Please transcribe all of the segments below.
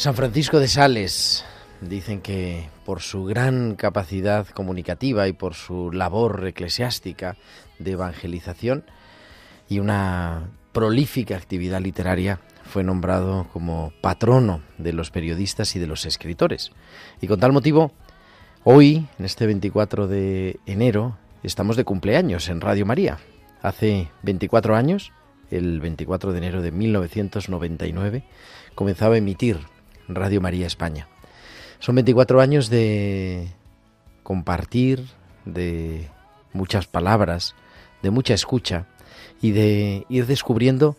San Francisco de Sales. Dicen que por su gran capacidad comunicativa y por su labor eclesiástica de evangelización y una prolífica actividad literaria fue nombrado como patrono de los periodistas y de los escritores. Y con tal motivo, hoy, en este 24 de enero, estamos de cumpleaños en Radio María. Hace 24 años, el 24 de enero de 1999, comenzaba a emitir Radio María España. Son 24 años de compartir, de muchas palabras, de mucha escucha y de ir descubriendo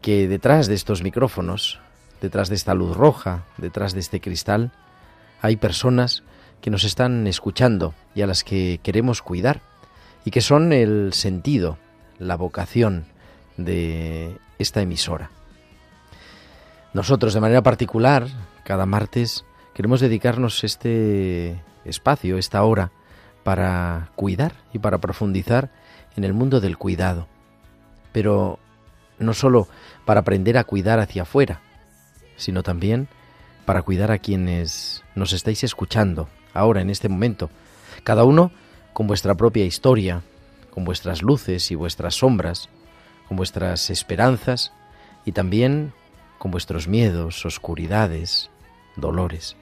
que detrás de estos micrófonos, detrás de esta luz roja, detrás de este cristal, hay personas que nos están escuchando y a las que queremos cuidar y que son el sentido, la vocación de esta emisora. Nosotros de manera particular, cada martes, queremos dedicarnos este espacio, esta hora, para cuidar y para profundizar en el mundo del cuidado. Pero no solo para aprender a cuidar hacia afuera, sino también para cuidar a quienes nos estáis escuchando ahora, en este momento, cada uno con vuestra propia historia, con vuestras luces y vuestras sombras, con vuestras esperanzas y también con vuestros miedos, oscuridades, dolores.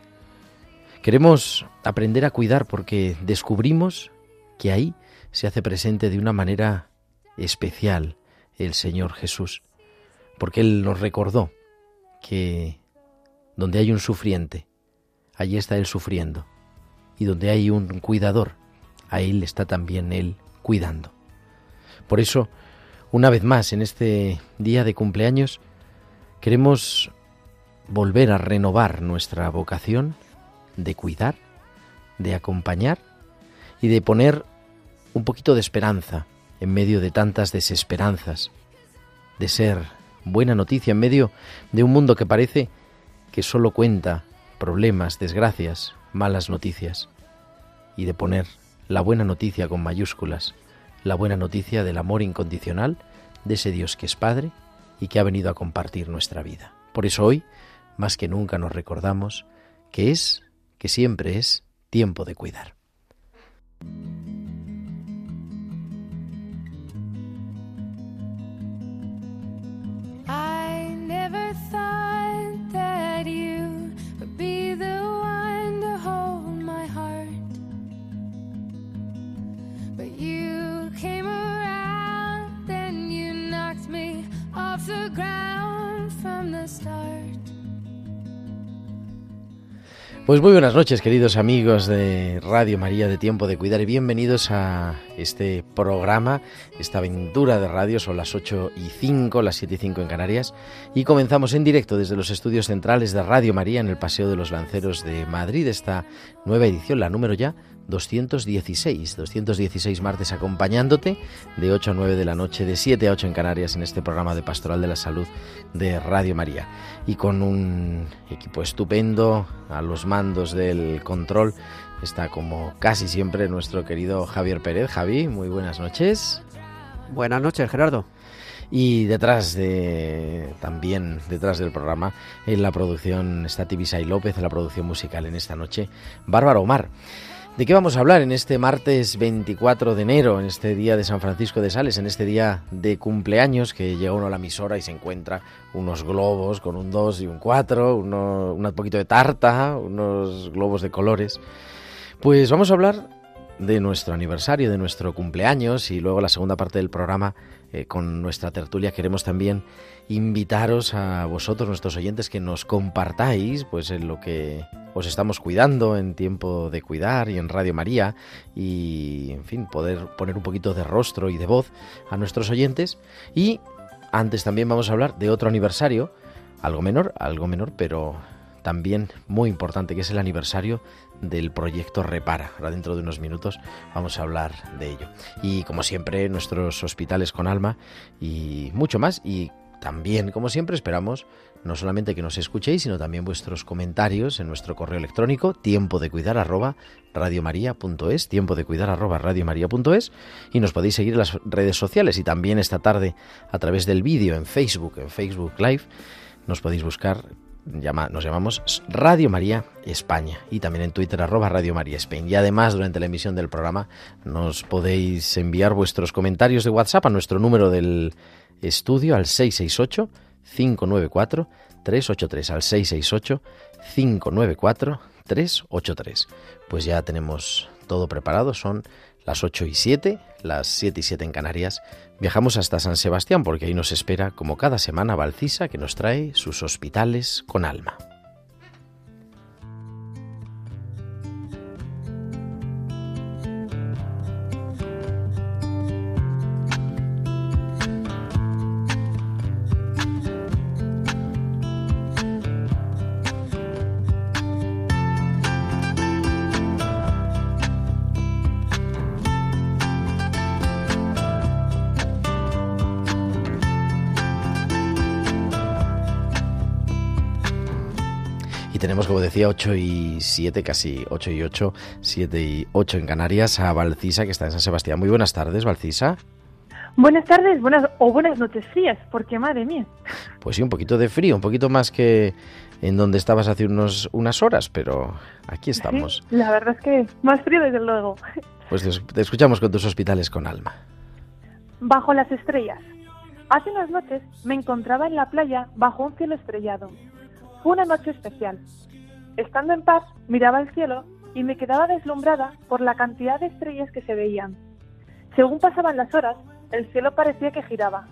Queremos aprender a cuidar porque descubrimos que ahí se hace presente de una manera especial el Señor Jesús, porque Él nos recordó que donde hay un sufriente, allí está Él sufriendo, y donde hay un cuidador, a Él está también Él cuidando. Por eso, una vez más, en este día de cumpleaños, queremos volver a renovar nuestra vocación de cuidar, de acompañar y de poner un poquito de esperanza en medio de tantas desesperanzas, de ser buena noticia en medio de un mundo que parece que solo cuenta problemas, desgracias, malas noticias, y de poner la buena noticia con mayúsculas, la buena noticia del amor incondicional de ese Dios que es Padre y que ha venido a compartir nuestra vida. Por eso hoy, más que nunca, nos recordamos que es, que siempre es, tiempo de cuidar. Pues muy buenas noches, queridos amigos de Radio María de Tiempo de Cuidar y bienvenidos a este programa, esta aventura de radio. Son las 8 y 5, las 7 y 5 en Canarias y comenzamos en directo desde los estudios centrales de Radio María en el Paseo de los Lanceros de Madrid, esta nueva edición, la número ya 216, 216 martes acompañándote de 8 a 9 de la noche, de 7 a 8 en Canarias en este programa de Pastoral de la Salud de Radio María. Y con un equipo estupendo a los mandos del control está como casi siempre nuestro querido Javier Pérez. Javi, muy buenas noches. Buenas noches, Gerardo. Y detrás de, también detrás del programa, en la producción está Tibisay López, en la producción musical en esta noche, Bárbara Omar. ¿De qué vamos a hablar en este martes 24 de enero, en este día de San Francisco de Sales, en este día de cumpleaños que llega uno a la emisora y se encuentra unos globos con un 2 y un 4, uno, un poquito de tarta, unos globos de colores? Pues vamos a hablar de nuestro aniversario, de nuestro cumpleaños y luego la segunda parte del programa eh, con nuestra tertulia queremos también invitaros a vosotros, nuestros oyentes, que nos compartáis pues en lo que os estamos cuidando en tiempo de cuidar y en Radio María y en fin, poder poner un poquito de rostro y de voz a nuestros oyentes. Y antes también vamos a hablar de otro aniversario, algo menor, algo menor, pero también muy importante, que es el aniversario del proyecto Repara. Ahora dentro de unos minutos vamos a hablar de ello. Y como siempre, nuestros hospitales con alma y mucho más. Y también, como siempre, esperamos no solamente que nos escuchéis, sino también vuestros comentarios en nuestro correo electrónico, tiempo de cuidar arroba radiomaria.es, tiempo de cuidar arroba radiomaria.es, y nos podéis seguir en las redes sociales y también esta tarde a través del vídeo en Facebook, en Facebook Live, nos podéis buscar nos llamamos Radio María España y también en Twitter arroba Radio María España. Y además durante la emisión del programa nos podéis enviar vuestros comentarios de WhatsApp a nuestro número del estudio al 668 594 383 al 668 594 383. Pues ya tenemos todo preparado, son las 8 y 7, las 7 y 7 en Canarias. Viajamos hasta San Sebastián porque ahí nos espera, como cada semana, Valcisa que nos trae sus hospitales con alma. 8 y 7, casi 8 y 8, 7 y 8 en Canarias, a Valcisa, que está en San Sebastián. Muy buenas tardes, Valcisa. Buenas tardes, buenas o buenas noches frías, porque madre mía. Pues sí, un poquito de frío, un poquito más que en donde estabas hace unos, unas horas, pero aquí estamos. la verdad es que más frío desde luego. Pues te escuchamos con tus hospitales con alma. Bajo las estrellas. Hace unas noches me encontraba en la playa bajo un cielo estrellado. Fue una noche especial. Estando en paz, miraba el cielo y me quedaba deslumbrada por la cantidad de estrellas que se veían. Según pasaban las horas, el cielo parecía que giraba.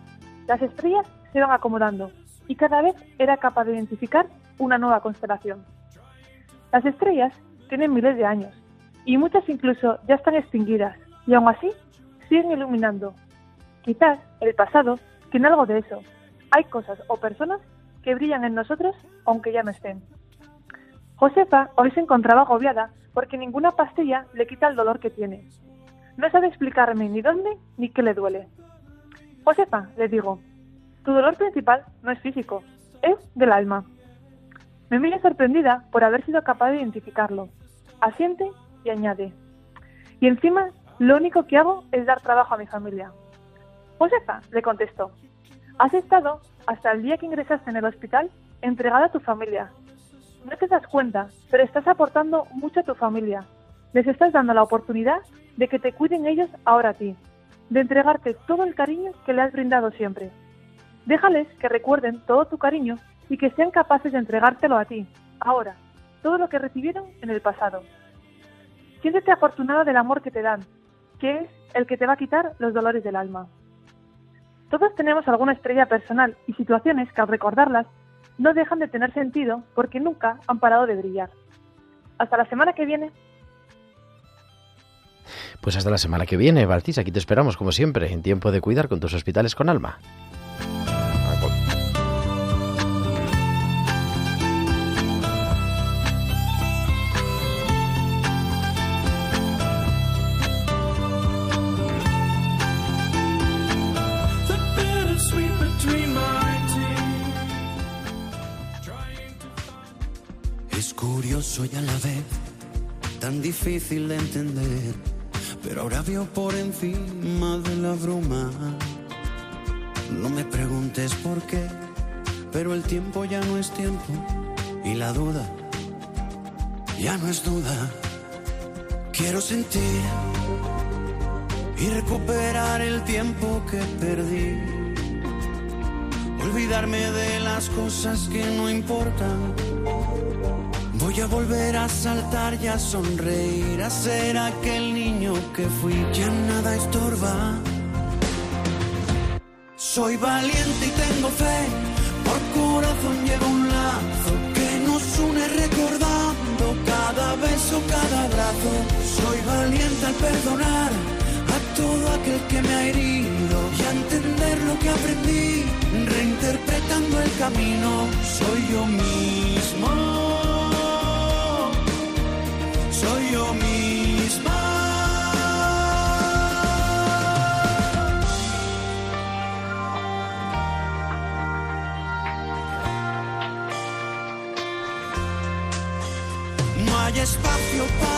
Las estrellas se iban acomodando y cada vez era capaz de identificar una nueva constelación. Las estrellas tienen miles de años y muchas incluso ya están extinguidas y aún así siguen iluminando. Quizás el pasado tiene algo de eso. Hay cosas o personas que brillan en nosotros aunque ya no estén. Josefa hoy se encontraba agobiada porque ninguna pastilla le quita el dolor que tiene. No sabe explicarme ni dónde ni qué le duele. Josefa, le digo, tu dolor principal no es físico, es del alma. Me mira sorprendida por haber sido capaz de identificarlo. Asiente y añade. Y encima, lo único que hago es dar trabajo a mi familia. Josefa, le contestó, has estado hasta el día que ingresaste en el hospital entregada a tu familia. No te das cuenta, pero estás aportando mucho a tu familia. Les estás dando la oportunidad de que te cuiden ellos ahora a ti, de entregarte todo el cariño que le has brindado siempre. Déjales que recuerden todo tu cariño y que sean capaces de entregártelo a ti, ahora, todo lo que recibieron en el pasado. Siéntete afortunado del amor que te dan, que es el que te va a quitar los dolores del alma. Todos tenemos alguna estrella personal y situaciones que al recordarlas no dejan de tener sentido porque nunca han parado de brillar. Hasta la semana que viene. Pues hasta la semana que viene, Baltis. Aquí te esperamos, como siempre, en tiempo de cuidar con tus hospitales con alma. Difícil de entender, pero ahora veo por encima de la bruma. No me preguntes por qué, pero el tiempo ya no es tiempo y la duda ya no es duda. Quiero sentir y recuperar el tiempo que perdí. Olvidarme de las cosas que no importan. Voy a volver a saltar y a sonreír, a ser aquel niño que fui. Ya nada estorba. Soy valiente y tengo fe, por corazón llevo un lazo que nos une recordando cada beso, cada abrazo. Soy valiente al perdonar a todo aquel que me ha herido y a entender lo que aprendí, reinterpretando el camino. Soy yo mismo, soy yo misma. No hay espacio para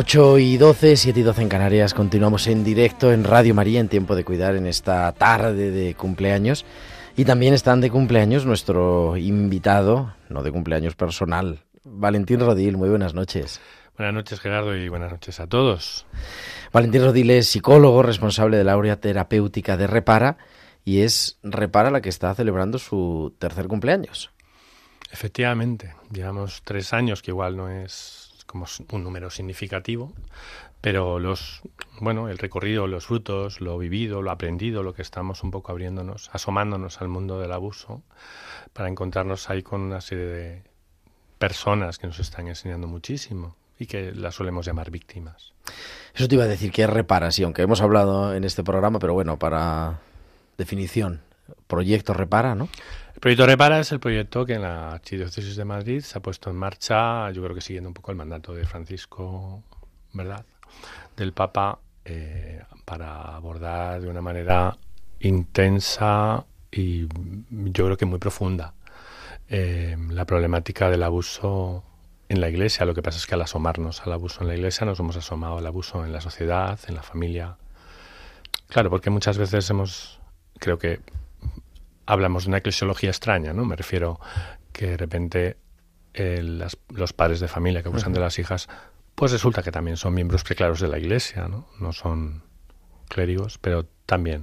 8 y 12, 7 y 12 en Canarias. Continuamos en directo en Radio María en Tiempo de Cuidar en esta tarde de cumpleaños. Y también están de cumpleaños nuestro invitado, no de cumpleaños personal, Valentín Rodil. Muy buenas noches. Buenas noches, Gerardo, y buenas noches a todos. Valentín Rodil es psicólogo responsable de la área terapéutica de Repara y es Repara la que está celebrando su tercer cumpleaños. Efectivamente, llevamos tres años, que igual no es como un número significativo, pero los, bueno, el recorrido, los frutos, lo vivido, lo aprendido, lo que estamos un poco abriéndonos, asomándonos al mundo del abuso, para encontrarnos ahí con una serie de personas que nos están enseñando muchísimo y que las solemos llamar víctimas. Eso te iba a decir que es Repara, sí, aunque hemos hablado en este programa, pero bueno, para definición, proyecto Repara, ¿no? El proyecto Repara es el proyecto que en la Archidiócesis de Madrid se ha puesto en marcha, yo creo que siguiendo un poco el mandato de Francisco, ¿verdad? Del Papa, eh, para abordar de una manera intensa y yo creo que muy profunda eh, la problemática del abuso en la iglesia. Lo que pasa es que al asomarnos al abuso en la iglesia nos hemos asomado al abuso en la sociedad, en la familia. Claro, porque muchas veces hemos, creo que hablamos de una eclesiología extraña, ¿no? Me refiero que de repente eh, las, los padres de familia que abusan de las hijas, pues resulta que también son miembros preclaros de la iglesia, ¿no? No son clérigos, pero también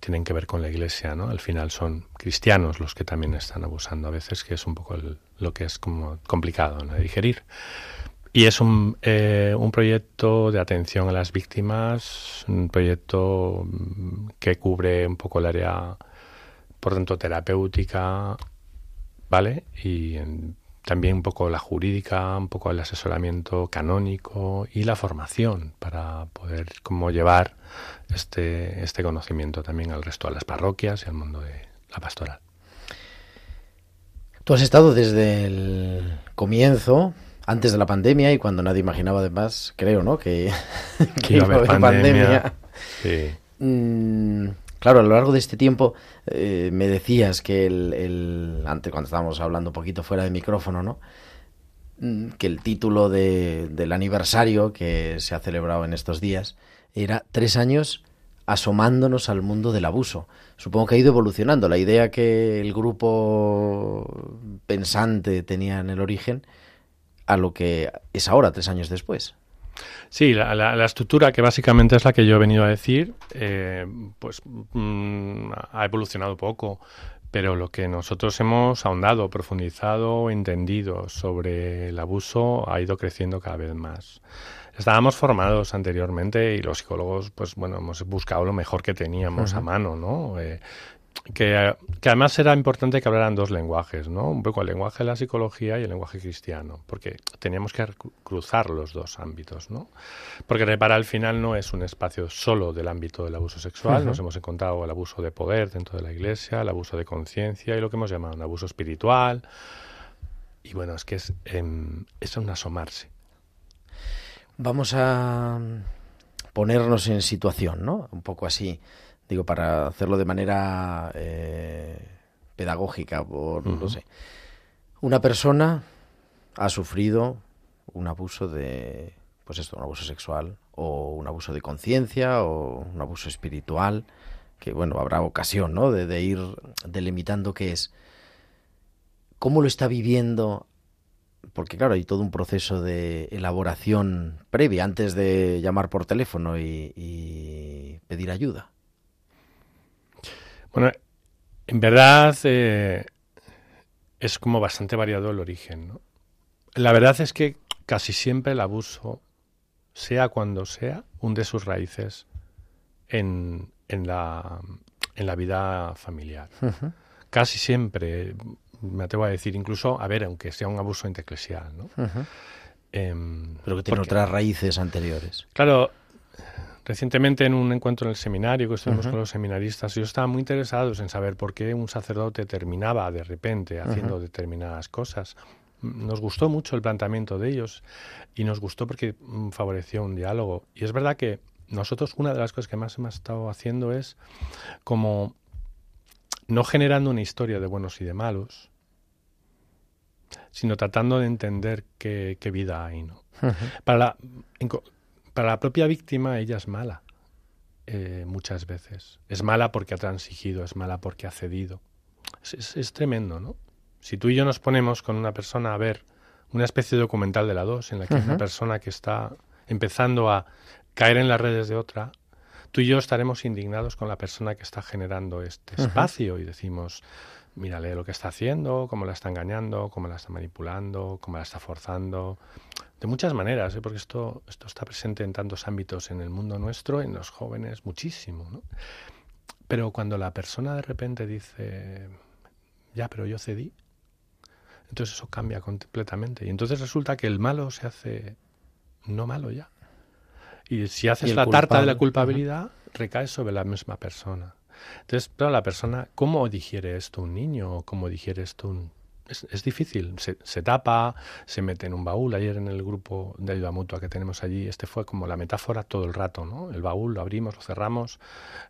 tienen que ver con la iglesia, ¿no? Al final son cristianos los que también están abusando a veces, que es un poco el, lo que es como complicado ¿no? de digerir. Y es un, eh, un proyecto de atención a las víctimas, un proyecto mm, que cubre un poco el área, por tanto, terapéutica, ¿vale? Y en, también un poco la jurídica, un poco el asesoramiento canónico y la formación para poder como llevar este, este conocimiento también al resto de las parroquias y al mundo de la pastoral. Tú has estado desde el comienzo, antes de la pandemia y cuando nadie imaginaba además, creo, ¿no? Que, que iba a haber pandemia. pandemia. Sí. Mm, claro, a lo largo de este tiempo eh, me decías que el, antes cuando estábamos hablando un poquito fuera de micrófono, ¿no? Mm, Que el título de- del aniversario que se ha celebrado en estos días era tres años asomándonos al mundo del abuso. Supongo que ha ido evolucionando. La idea que el grupo pensante tenía en el origen a lo que es ahora, tres años después. Sí, la, la- la estructura que básicamente es la que yo he venido a decir, eh, pues mm, ha evolucionado poco, pero lo que nosotros hemos ahondado, profundizado, entendido sobre el abuso ha ido creciendo cada vez más. Estábamos formados anteriormente y los psicólogos, pues bueno, hemos buscado lo mejor que teníamos a mano, ¿no? Eh, que, que, además era importante que hablaran dos lenguajes, ¿no? Un poco el lenguaje de la psicología y el lenguaje cristiano, porque teníamos que cruzar los dos ámbitos, ¿no? Porque repara, al final no es un espacio solo del ámbito del abuso sexual, nos hemos encontrado el abuso de poder dentro de la iglesia, el abuso de conciencia y lo que hemos llamado un abuso espiritual. Y bueno, es que es, eh, es un asomarse. Vamos a ponernos en situación, ¿no? Un poco así digo, para hacerlo de manera eh, pedagógica, por, no sé. Una persona ha sufrido un abuso de, pues esto, un abuso sexual, o un abuso de conciencia, o un abuso espiritual, que bueno, habrá ocasión, ¿no? De, de ir delimitando qué es. ¿Cómo lo está viviendo porque claro, hay todo un proceso de elaboración previa antes de llamar por teléfono y, y pedir ayuda. Bueno, en verdad eh, es como bastante variado el origen. ¿no? La verdad es que casi siempre el abuso, sea cuando sea, hunde sus raíces en, en, la, en la vida familiar. Casi siempre, me atrevo a decir, incluso, a ver, aunque sea un abuso interclesial. ¿no? eh, Pero que tiene otras raíces anteriores. Claro, Recientemente en un encuentro en el seminario que estuvimos con los seminaristas, yo estaba muy interesado en saber por qué un sacerdote terminaba de repente haciendo determinadas cosas. Nos gustó mucho el planteamiento de ellos y nos gustó porque mm, favoreció un diálogo. Y es verdad que nosotros una de las cosas que más hemos estado haciendo es como no generando una historia de buenos y de malos, sino tratando de entender qué, vida hay. ¿no? Para la, para la propia víctima ella es mala eh, muchas veces. Es mala porque ha transigido, es mala porque ha cedido. Es, tremendo, ¿no? Si tú y yo nos ponemos con una persona a ver una especie de documental de la dos, en la que hay una persona que está empezando a caer en las redes de otra, tú y yo estaremos indignados con la persona que está generando este espacio y decimos, mírale lo que está haciendo, cómo la está engañando, cómo la está manipulando, cómo la está forzando, de muchas maneras, ¿eh? porque esto, esto está presente en tantos ámbitos en el mundo nuestro, en los jóvenes, muchísimo. ¿no? Pero cuando la persona de repente dice, ya, pero yo cedí, entonces eso cambia completamente. Y entonces resulta que el malo se hace no malo ya. Y si haces la tarta de la culpabilidad, recae sobre la misma persona. Entonces, pero la persona, ¿cómo digiere esto un niño? ¿Cómo digiere esto un es, difícil, se, tapa, se mete en un baúl. Ayer en el grupo de ayuda mutua que tenemos allí, este fue como la metáfora todo el rato, ¿no? El baúl lo abrimos, lo cerramos.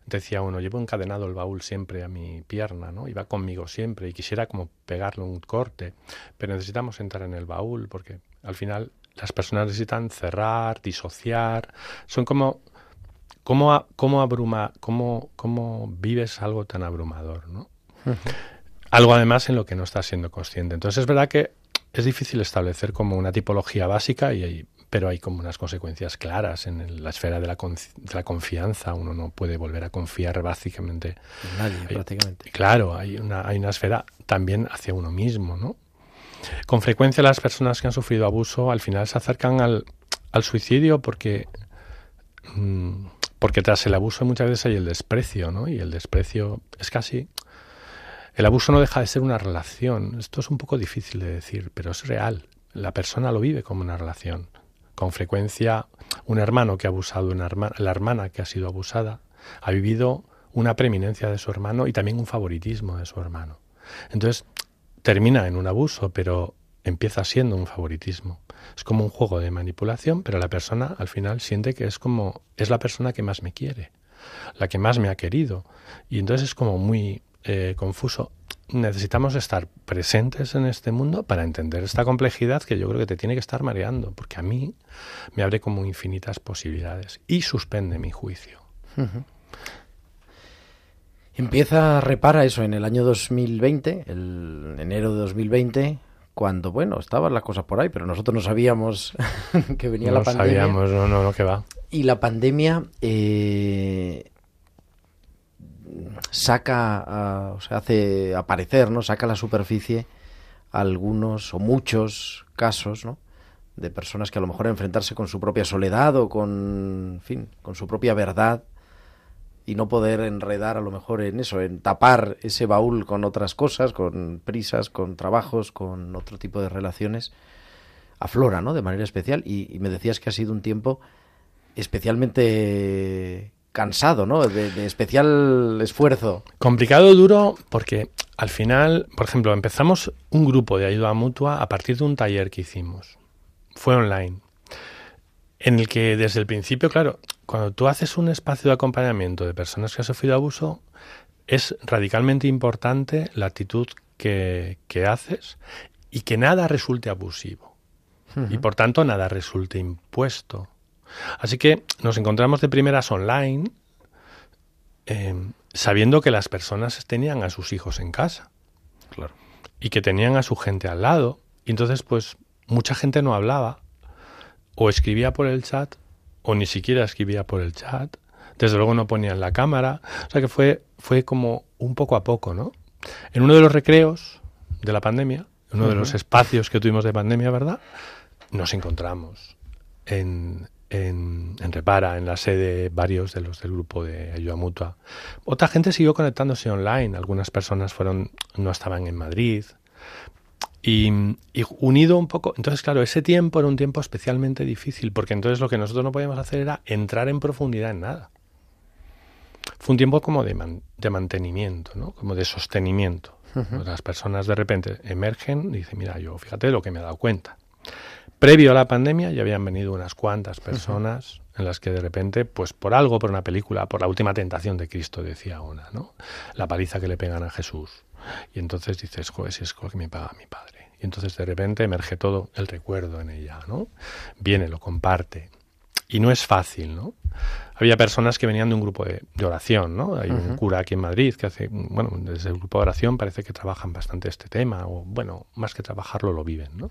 Decía uno, llevo encadenado el baúl siempre a mi pierna, ¿no? Iba conmigo siempre y quisiera como pegarle un corte, pero necesitamos entrar en el baúl porque al final las personas necesitan cerrar, disociar. Son como ¿Cómo, abruma, cómo, cómo vives algo tan abrumador, ¿no? Algo además en lo que no estás siendo consciente. Entonces es verdad que es difícil establecer como una tipología básica, y pero hay como unas consecuencias claras en la esfera de la, confianza. Uno no puede volver a confiar básicamente. En nadie, prácticamente. Claro, hay una, hay una esfera también hacia uno mismo, ¿no? Con frecuencia las personas que han sufrido abuso al final se acercan al, suicidio porque, mm, porque tras el abuso muchas veces hay el desprecio, ¿no? Y el desprecio es casi el abuso no deja de ser una relación. Esto es un poco difícil de decir, pero es real. La persona lo vive como una relación. Con frecuencia, un hermano que ha abusado, una hermana, la hermana que ha sido abusada, ha vivido una preeminencia de su hermano y también un favoritismo de su hermano. Entonces, termina en un abuso, pero empieza siendo un favoritismo. Es como un juego de manipulación, pero la persona al final siente que es como es la persona que más me quiere, la que más me ha querido. Y entonces es como muy eh, confuso. Necesitamos estar presentes en este mundo para entender esta complejidad que yo creo que te tiene que estar mareando, porque a mí me abre como infinitas posibilidades y suspende mi juicio. Empieza, repara eso, en el año 2020, el enero de 2020, cuando, bueno, estaban las cosas por ahí, pero nosotros no sabíamos que venía la pandemia. sabíamos, no, no, no, que va. Y la pandemia eh, saca, a- o sea, hace aparecer, ¿no? Saca a la superficie algunos o muchos casos, ¿no? De personas que a lo mejor enfrentarse con su propia soledad o con, en fin, con su propia verdad y no poder enredar a lo mejor en eso, en tapar ese baúl con otras cosas, con prisas, con trabajos, con otro tipo de relaciones, aflora, ¿no? De manera especial. Y me decías que ha sido un tiempo especialmente cansado, ¿no? De, de especial esfuerzo. Complicado, duro, porque al final, por ejemplo, empezamos un grupo de ayuda mutua a partir de un taller que hicimos. Fue online. En el que desde el principio, claro, cuando tú haces un espacio de acompañamiento de personas que han sufrido abuso, es radicalmente importante la actitud que, que haces y que nada resulte abusivo. Y por tanto, nada resulte impuesto. Así que nos encontramos de primeras online, eh, sabiendo que las personas tenían a sus hijos en casa Claro. y que tenían a su gente al lado. Y entonces, pues, mucha gente no hablaba, o escribía por el chat, o ni siquiera escribía por el chat. Desde luego no ponían la cámara. O sea que fue, fue como un poco a poco, ¿no? En uno de los recreos de la pandemia, uno de los espacios que tuvimos de pandemia, ¿verdad? Nos encontramos en, en, en Repara, en la sede varios de los del grupo de ayuda mutua. Otra gente siguió conectándose online. Algunas personas fueron, no estaban en Madrid. Y, y unido un poco, entonces claro, ese tiempo era un tiempo especialmente difícil, porque entonces lo que nosotros no podíamos hacer era entrar en profundidad en nada. Fue un tiempo como de, man- de mantenimiento, ¿no? como de sostenimiento. Las personas de repente emergen y dicen, mira, yo fíjate lo que me he dado cuenta. Previo a la pandemia ya habían venido unas cuantas personas en las que de repente, pues por algo, por una película, por la última tentación de Cristo, decía una, ¿no? La paliza que le pegan a Jesús. Y entonces dices, joder, si es lo que me paga mi padre. Y entonces de repente emerge todo el recuerdo en ella, ¿no? Viene, lo comparte. Y no es fácil, ¿no? Había personas que venían de un grupo de, de oración, ¿no? Hay un cura aquí en Madrid que hace, bueno, desde el grupo de oración parece que trabajan bastante este tema, o bueno, más que trabajarlo, lo viven, ¿no?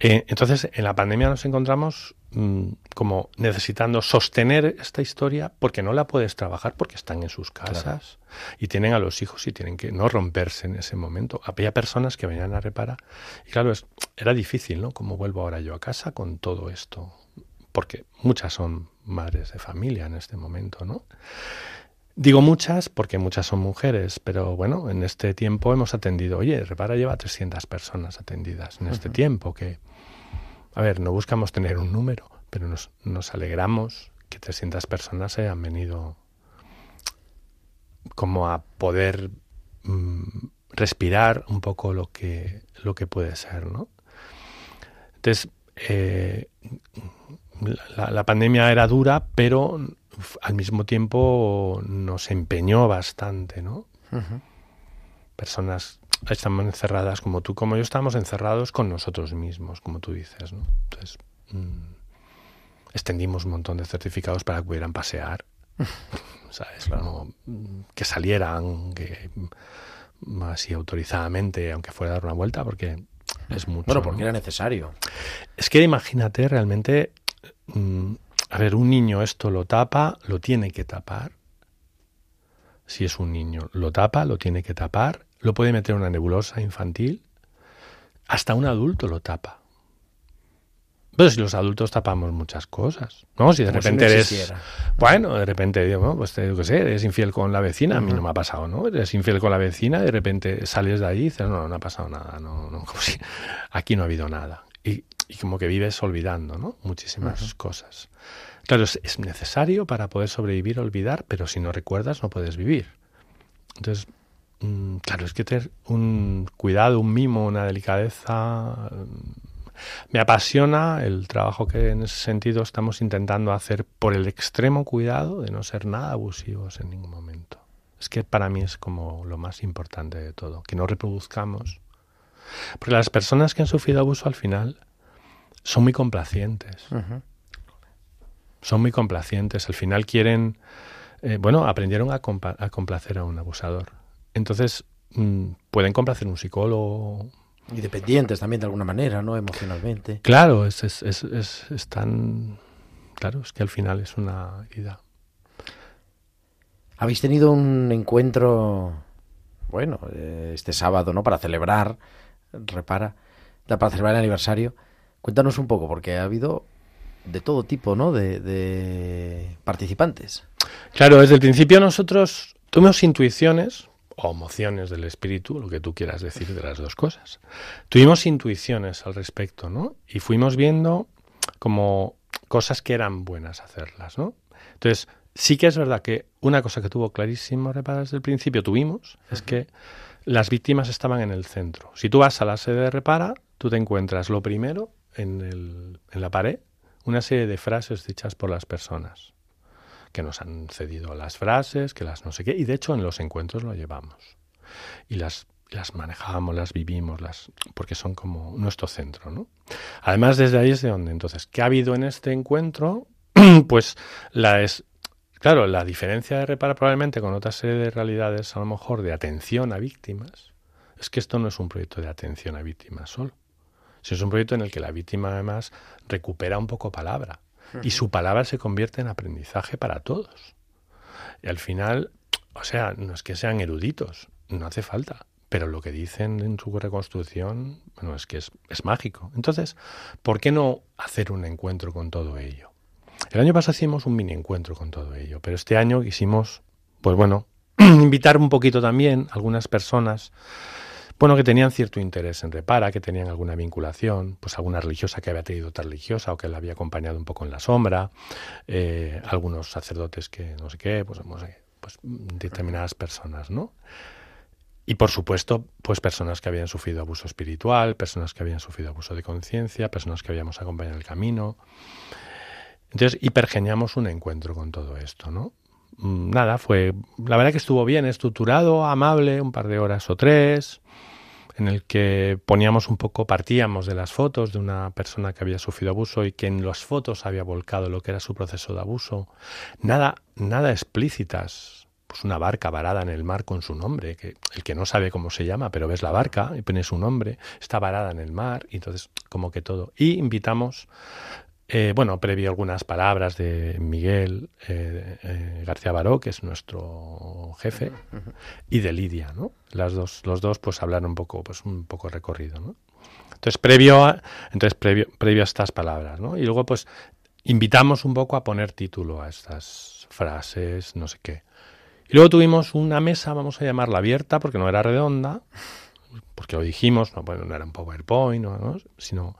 Eh, entonces, en la pandemia nos encontramos mm, como necesitando sostener esta historia porque no la puedes trabajar porque están en sus casas y tienen a los hijos y tienen que no romperse en ese momento. Había personas que venían a reparar y claro, es, era difícil, ¿no? ¿Cómo vuelvo ahora yo a casa con todo esto? Porque muchas son madres de familia en este momento, ¿no? Digo muchas porque muchas son mujeres, pero bueno, en este tiempo hemos atendido, oye, Repara lleva 300 personas atendidas en este tiempo, que, a ver, no buscamos tener un número, pero nos, nos alegramos que 300 personas hayan venido como a poder mm, respirar un poco lo que, lo que puede ser, ¿no? Entonces, eh, la, la pandemia era dura, pero al mismo tiempo nos empeñó bastante, ¿no? Personas estamos encerradas como tú, como yo, estamos encerrados con nosotros mismos, como tú dices, ¿no? Entonces, mm, extendimos un montón de certificados para que pudieran pasear, ¿sabes? Mm, que salieran, que así autorizadamente, aunque fuera a dar una vuelta, porque es mucho. Bueno, porque ¿no? era necesario. Es que imagínate realmente, mm, a ver, un niño esto lo tapa, lo tiene que tapar. Si es un niño, lo tapa, lo tiene que tapar, lo puede meter en una nebulosa infantil, hasta un adulto lo tapa. Pero si los adultos tapamos muchas cosas, ¿no? Si de Como si repente no eres... Bueno, de repente, digo, ¿no? pues te digo que sé, eres infiel con la vecina, a mí no me ha pasado, ¿no? Eres infiel con la vecina de repente sales de ahí y dices, no, no ha pasado nada, no, no, como si aquí no ha habido nada. Y, y como que vives olvidando, ¿no? Muchísimas cosas. Claro, es, es necesario para poder sobrevivir, olvidar, pero si no recuerdas no puedes vivir. Entonces, mm, claro, es que tener un cuidado, un mimo, una delicadeza. mm, Me apasiona el trabajo que en ese sentido estamos intentando hacer por el extremo cuidado de no ser nada abusivos en ningún momento. Es que para mí es como lo más importante de todo, que no reproduzcamos. Porque las personas que han sufrido abuso al final son muy complacientes. Son muy complacientes. Al final quieren, eh, bueno, aprendieron a, compa- a complacer a un abusador. Entonces, mm, pueden complacer a un psicólogo. Y dependientes también de alguna manera, ¿no? Emocionalmente. Claro, es, es, es, es- es tan... Claro, es que al final es una herida. Habéis tenido un encuentro, bueno, eh, este sábado, ¿no? Para celebrar, repara, para celebrar el aniversario. Cuéntanos un poco, porque ha habido de todo tipo, ¿no? De, de participantes. Claro, desde el principio nosotros tuvimos intuiciones o emociones del espíritu, lo que tú quieras decir de las dos cosas. Tuvimos intuiciones al respecto, ¿no? Y fuimos viendo como cosas que eran buenas hacerlas, ¿no? Entonces, sí que es verdad que una cosa que tuvo clarísimo Repara desde el principio, tuvimos, es que las víctimas estaban en el centro. Si tú vas a la sede de Repara, tú te encuentras lo primero en, el, en la pared, una serie de frases dichas por las personas que nos han cedido las frases, que las no sé qué, y de hecho en los encuentros lo llevamos. Y las, las manejamos, las vivimos, las, porque son como nuestro centro, ¿no? Además, desde ahí es de donde, entonces, ¿qué ha habido en este encuentro? pues la es, claro, la diferencia de repara probablemente con otra serie de realidades, a lo mejor de atención a víctimas, es que esto no es un proyecto de atención a víctimas solo. Si es un proyecto en el que la víctima además recupera un poco palabra y su palabra se convierte en aprendizaje para todos. Y al final, o sea, no es que sean eruditos, no hace falta, pero lo que dicen en su reconstrucción, bueno, es que es, es mágico. Entonces, ¿por qué no hacer un encuentro con todo ello? El año pasado hicimos un mini encuentro con todo ello, pero este año quisimos, pues bueno, invitar un poquito también algunas personas bueno, que tenían cierto interés en Repara, que tenían alguna vinculación, pues alguna religiosa que había tenido otra religiosa o que la había acompañado un poco en la sombra, eh, algunos sacerdotes que no sé qué, pues, pues determinadas personas, ¿no? Y por supuesto, pues personas que habían sufrido abuso espiritual, personas que habían sufrido abuso de conciencia, personas que habíamos acompañado en el camino. Entonces, hipergeniamos un encuentro con todo esto, ¿no? Mm, nada, fue, la verdad que estuvo bien, estructurado, amable, un par de horas o tres, en el que poníamos un poco, partíamos de las fotos de una persona que había sufrido abuso y que en las fotos había volcado lo que era su proceso de abuso. Nada, nada explícitas. Pues una barca varada en el mar con su nombre, que el que no sabe cómo se llama, pero ves la barca y pone su nombre, está varada en el mar, y entonces como que todo. Y invitamos eh, bueno, previo algunas palabras de Miguel eh, eh, García Baró, que es nuestro jefe, y de Lidia, ¿no? Las dos, los dos, pues hablar un poco, pues un poco recorrido, ¿no? Entonces, previo a, entonces previo, previo a estas palabras, ¿no? Y luego, pues, invitamos un poco a poner título a estas frases, no sé qué. Y luego tuvimos una mesa, vamos a llamarla abierta, porque no era redonda, porque lo dijimos, no, bueno, no era un PowerPoint, ¿no? sino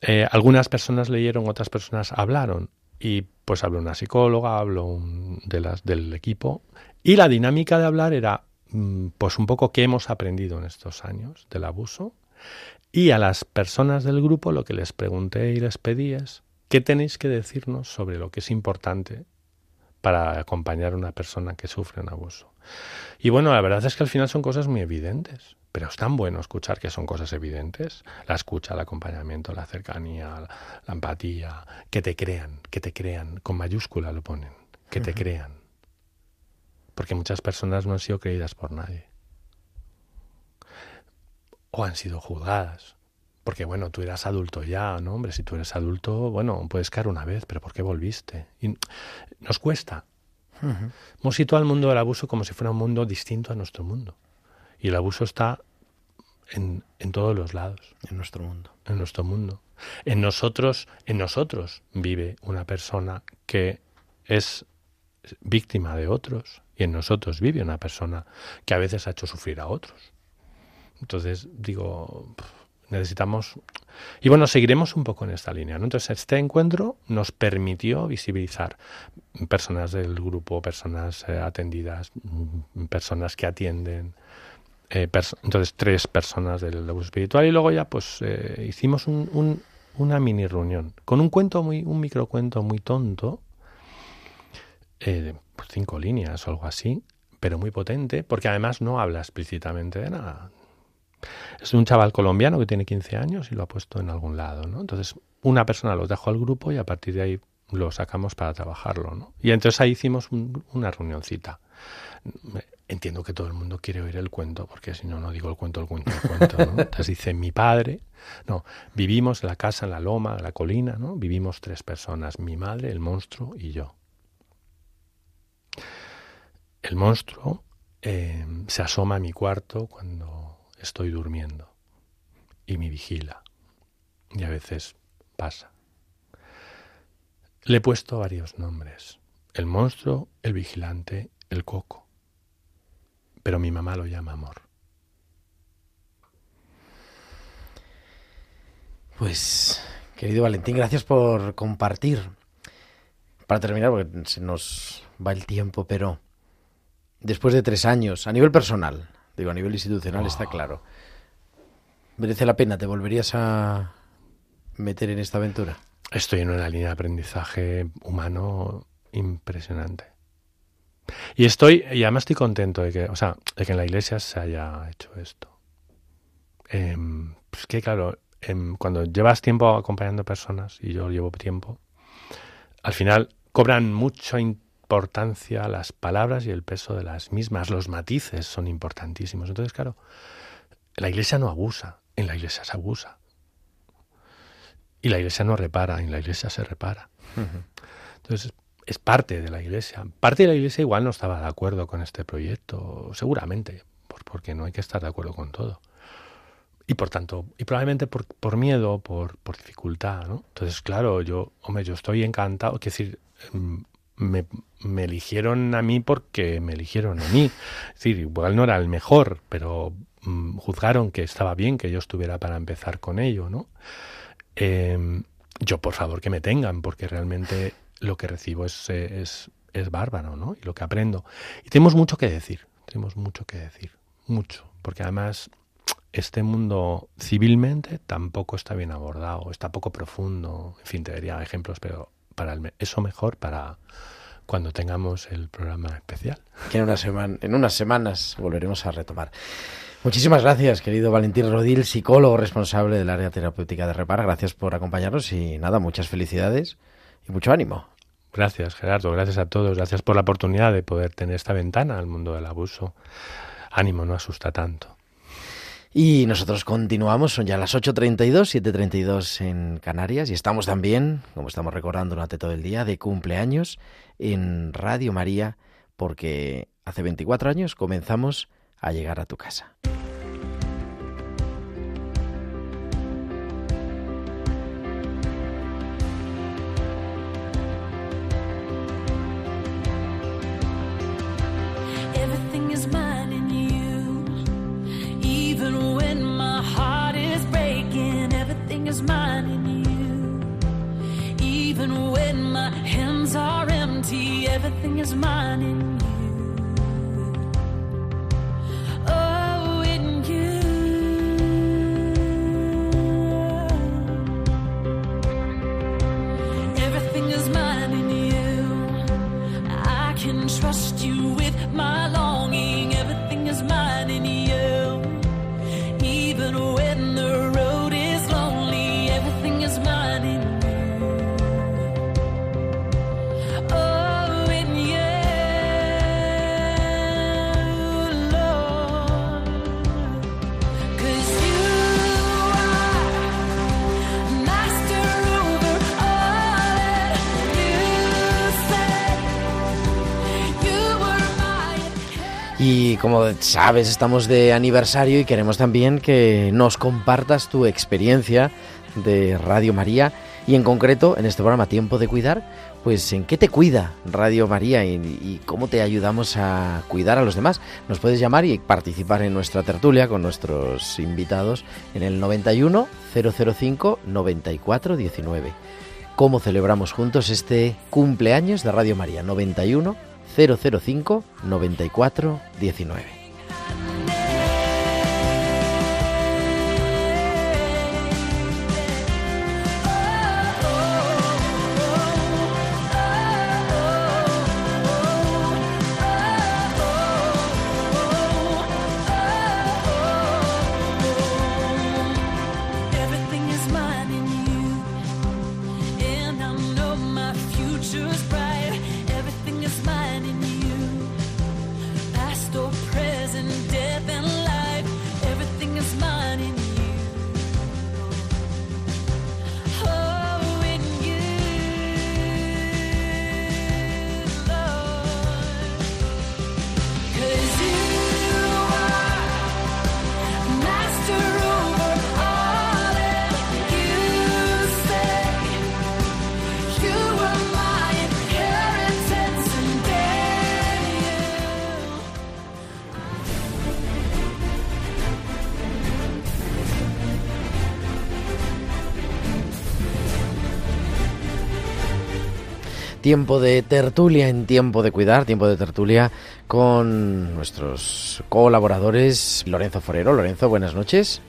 eh, algunas personas leyeron, otras personas hablaron. Y pues habló una psicóloga, habló de las, del equipo. Y la dinámica de hablar era, mm, pues un poco qué hemos aprendido en estos años del abuso. Y a las personas del grupo lo que les pregunté y les pedí es, ¿qué tenéis que decirnos sobre lo que es importante para acompañar a una persona que sufre un abuso? Y bueno, la verdad es que al final son cosas muy evidentes. Pero es tan bueno escuchar que son cosas evidentes. La escucha, el acompañamiento, la cercanía, la, empatía, que te crean, que te crean, con mayúscula lo ponen, que te crean. Porque muchas personas no han sido creídas por nadie. O han sido juzgadas. Porque bueno, tú eras adulto ya, ¿no? Hombre, si tú eres adulto, bueno, puedes caer una vez, pero ¿por qué volviste? Y nos cuesta. Hemos situado el mundo del abuso como si fuera un mundo distinto a nuestro mundo. Y el abuso está en, en, todos los lados. En nuestro mundo. En nuestro mundo. En nosotros, en nosotros vive una persona que es víctima de otros y en nosotros vive una persona que a veces ha hecho sufrir a otros. Entonces, digo, necesitamos... Y bueno, seguiremos un poco en esta línea. ¿no? Entonces, este encuentro nos permitió visibilizar personas del grupo, personas eh, atendidas, mm, personas que atienden, eh, entonces tres personas del abuso espiritual y luego ya pues eh, hicimos un, una mini reunión con un cuento muy un microcuento muy tonto eh, pues cinco líneas o algo así pero muy potente porque además no habla explícitamente de nada es un chaval colombiano que tiene 15 años y lo ha puesto en algún lado ¿no? entonces una persona lo dejó al grupo y a partir de ahí lo sacamos para trabajarlo ¿no? y entonces ahí hicimos una reunioncita entiendo que todo el mundo quiere oír el cuento, porque si no, no digo el cuento, el cuento, el cuento. ¿no? Entonces dice, mi padre, no, vivimos en la casa, en la loma, en la colina, ¿no? Vivimos tres personas, mi madre, el monstruo y yo. el monstruo eh, se asoma a mi cuarto cuando estoy durmiendo y me vigila. Y a veces pasa. Le he puesto varios nombres. El monstruo, el vigilante, el coco. Pero mi mamá lo llama amor. Pues, querido Valentín, gracias por compartir. Para terminar, porque se nos va el tiempo, pero después de tres años, a nivel personal, digo, a nivel institucional está claro, ¿merece la pena? ¿Te volverías a meter en esta aventura? Estoy en una línea de aprendizaje humano impresionante. Y estoy, y además estoy contento de que, o sea, de que en la iglesia se haya hecho esto. Em, pues que claro, em, cuando llevas tiempo acompañando personas, y yo llevo tiempo, al final cobran mucha importancia las palabras y el peso de las mismas, los matices son importantísimos. Entonces, claro, la iglesia no abusa, en la iglesia se abusa. Y la iglesia no repara, en la iglesia se repara. Entonces, es parte de la iglesia. Parte de la iglesia igual no estaba de acuerdo con este proyecto, seguramente, porque no hay que estar de acuerdo con todo. Y por tanto, y probablemente por, por miedo, por, por dificultad. Entonces, claro, yo, yo estoy encantado, es decir, mm, me, me, eligieron a mí porque me eligieron a mí. Es decir, igual no era el mejor, pero mm, juzgaron que estaba bien que yo estuviera para empezar con ello, ¿no? Eh, yo, por favor, que me tengan, porque realmente lo que recibo es, es, es bárbaro, ¿no? Y lo que aprendo. Y tenemos mucho que decir, tenemos mucho que decir, mucho, porque además este mundo civilmente tampoco está bien abordado, está poco profundo, en fin, te daría ejemplos, pero para el, eso mejor para cuando tengamos el programa especial. Que en, una semana, en unas semanas volveremos a retomar. Muchísimas gracias, querido Valentín Rodil, psicólogo responsable del área terapéutica de Repara. Gracias por acompañarnos y nada, muchas felicidades y mucho ánimo. Gracias, Gerardo. Gracias a todos. Gracias por la oportunidad de poder tener esta ventana al mundo del abuso. Ánimo, no asusta tanto. Y nosotros continuamos, son ya las 8.32, 7.32 en Canarias y estamos también, como estamos recordando durante todo el día, de cumpleaños en Radio María porque hace 24 años comenzamos a llegar a tu casa. Everything is mine in you. Como sabes, estamos de aniversario y queremos también que nos compartas tu experiencia de Radio María y en concreto en este programa Tiempo de Cuidar, pues en qué te cuida Radio María y, cómo te ayudamos a cuidar a los demás. Nos puedes llamar y participar en nuestra tertulia con nuestros invitados en el 91 005 94 19. ¿Cómo celebramos juntos este cumpleaños de Radio María 91 005 94 19? Tiempo de tertulia en tiempo de cuidar, tiempo de tertulia con nuestros colaboradores Lorenzo Forero. Lorenzo, buenas noches.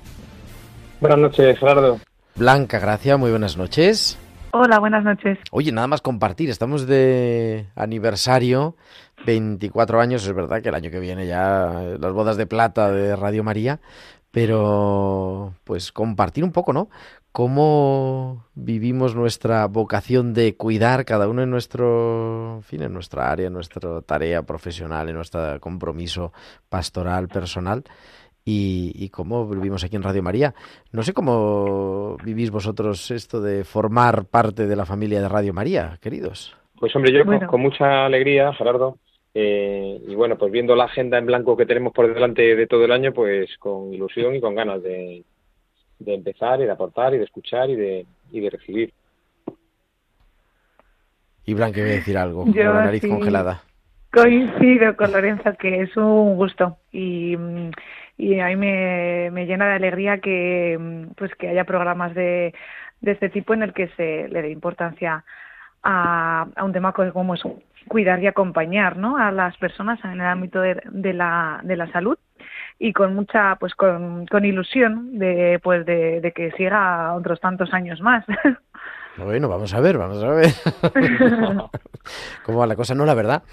Buenas noches, Gerardo. Blanca Gracia, muy buenas noches. Hola, buenas noches. Oye, nada más compartir, estamos de aniversario, 24 años, es verdad que el año que viene ya eh, las bodas de plata de Radio María, pero pues compartir un poco, ¿no? Cómo vivimos nuestra vocación de cuidar cada uno en nuestro, en fin, en nuestra área, en nuestra tarea profesional, en nuestro compromiso pastoral, personal y, y cómo vivimos aquí en Radio María. No sé cómo vivís vosotros esto de formar parte de la familia de Radio María, queridos. Pues hombre, yo con, mucha alegría, Gerardo, eh, y bueno, pues viendo la agenda en blanco que tenemos por delante de todo el año, pues con ilusión y con ganas de, de empezar y de aportar y de escuchar y de, y de recibir. Y Blanca a decir algo, Yo con la nariz sí. congelada. Coincido con Lorenzo que es un gusto y, y a mí me, me llena de alegría que pues que haya programas de, de este tipo en el que se le dé importancia a, a un tema co- como es cuidar y acompañar ¿no? a las personas en el ámbito de, de la, de la salud y con mucha pues con, con ilusión de pues de, de que siga otros tantos años más Bueno, vamos a ver, vamos a ver. ¿Cómo va la cosa? No, la verdad,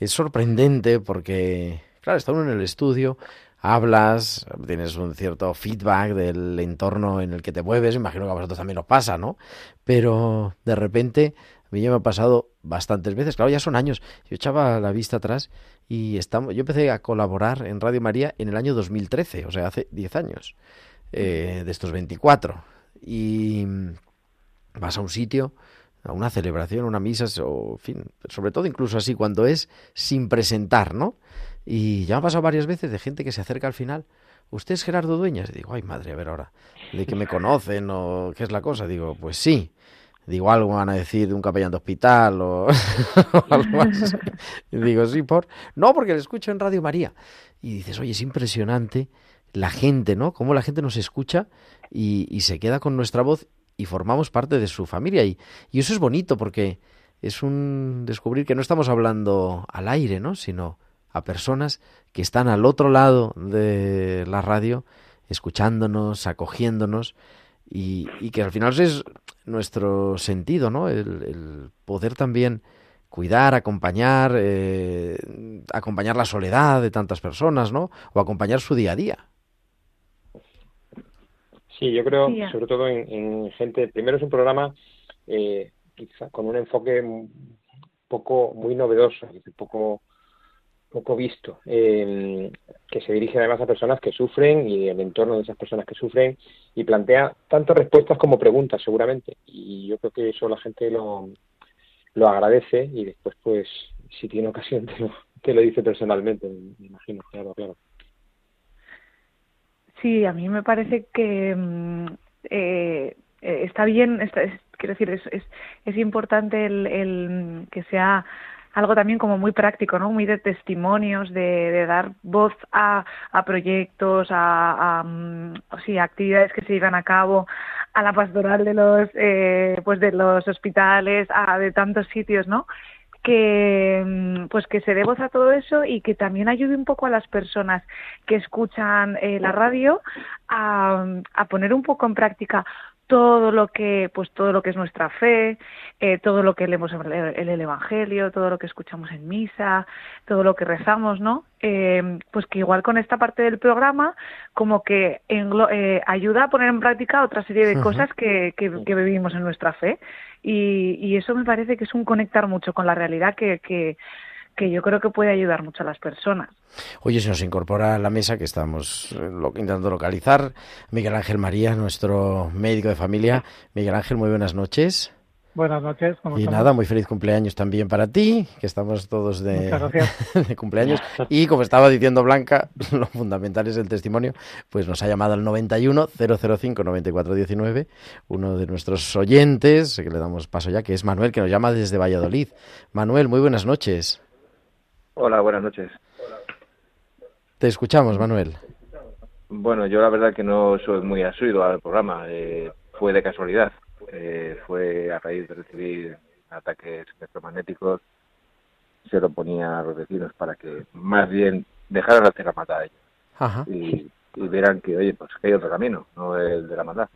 es sorprendente porque, claro, está uno en el estudio, hablas, tienes un cierto feedback del entorno en el que te mueves, imagino que a vosotros también os pasa, ¿no? Pero de repente, a mí ya me ha pasado bastantes veces, claro, ya son años. Yo echaba la vista atrás y estamos, yo empecé a colaborar en Radio María en el año 2013, o sea, hace 10 años, eh, de estos 24. Y vas a un sitio, a una celebración, una misa, o en fin, sobre todo incluso así cuando es sin presentar, ¿no? Y ya me ha pasado varias veces de gente que se acerca al final. ¿Usted es Gerardo Dueñas? Y digo, ay madre, a ver ahora, ¿de que me conocen o qué es la cosa? Digo, pues sí. Digo, algo van a decir de un capellán de hospital o, algo así. Y digo, sí, por... No, porque le escucho en Radio María. Y dices, oye, es impresionante la gente, ¿no? Cómo la gente nos escucha y, se queda con nuestra voz y formamos parte de su familia. Y eso es bonito porque es un descubrir que no estamos hablando al aire, ¿no? Sino a personas que están al otro lado de la radio, escuchándonos, acogiéndonos, y, y que al final es nuestro sentido, ¿no? El, el poder también cuidar, acompañar, eh, acompañar la soledad de tantas personas, ¿no? O acompañar su día a día. Sí, yo creo, sobre todo en, en gente, primero es un programa eh, quizá con un enfoque un poco muy novedoso, es decir, poco poco visto, eh, que se dirige además a personas que sufren y el entorno de esas personas que sufren y plantea tanto respuestas como preguntas seguramente y yo creo que eso la gente lo, lo agradece y después pues si tiene ocasión te lo, te lo dice personalmente, me imagino, claro, claro. Sí, a mí me parece que mm, eh, eh, está bien, está- es- quiero decir, es, es, es importante el, el, que sea algo también como muy práctico, ¿no? Muy de testimonios, de, de dar voz a, a proyectos, a, mm, sí, actividades que se llevan a cabo, a la pastoral de los, eh, pues de los hospitales, a de tantos sitios, ¿no? que mm, pues que se dé voz a todo eso y que también ayude un poco a las personas que escuchan eh, la radio a, a poner un poco en práctica todo lo que pues todo lo que es nuestra fe eh, todo lo que leemos en el, evangelio todo lo que escuchamos en misa todo lo que rezamos no Eh, pues que igual con esta parte del programa como que englo- eh, ayuda a poner en práctica otra serie de cosas que, que, que vivimos en nuestra fe. Y, y eso me parece que es un conectar mucho con la realidad que, que, que yo creo que puede ayudar mucho a las personas. Oye, se nos incorpora a la mesa que estamos eh, lo- intentando localizar Miguel Ángel María, nuestro médico de familia. Miguel Ángel, muy buenas noches. Buenas noches. ¿cómo Y estamos? nada, muy feliz cumpleaños también para ti, que estamos todos de, de cumpleaños. Y como estaba diciendo Blanca, lo fundamental es el testimonio, pues nos ha llamado al 91 005 9419, uno de nuestros oyentes, que le damos paso ya, que es Manuel, que nos llama desde Valladolid. Manuel, muy buenas noches. Hola, buenas noches. Te escuchamos, Manuel. Bueno, yo la verdad que no soy muy asiduo al programa, eh, fue de casualidad, eh, fue a raíz de recibir ataques electromagnéticos, se lo ponía a los vecinos para que más bien dejaran la maldad a ellos Ajá. y, y verán que, oye, pues que hay otro camino, no el de la maldad.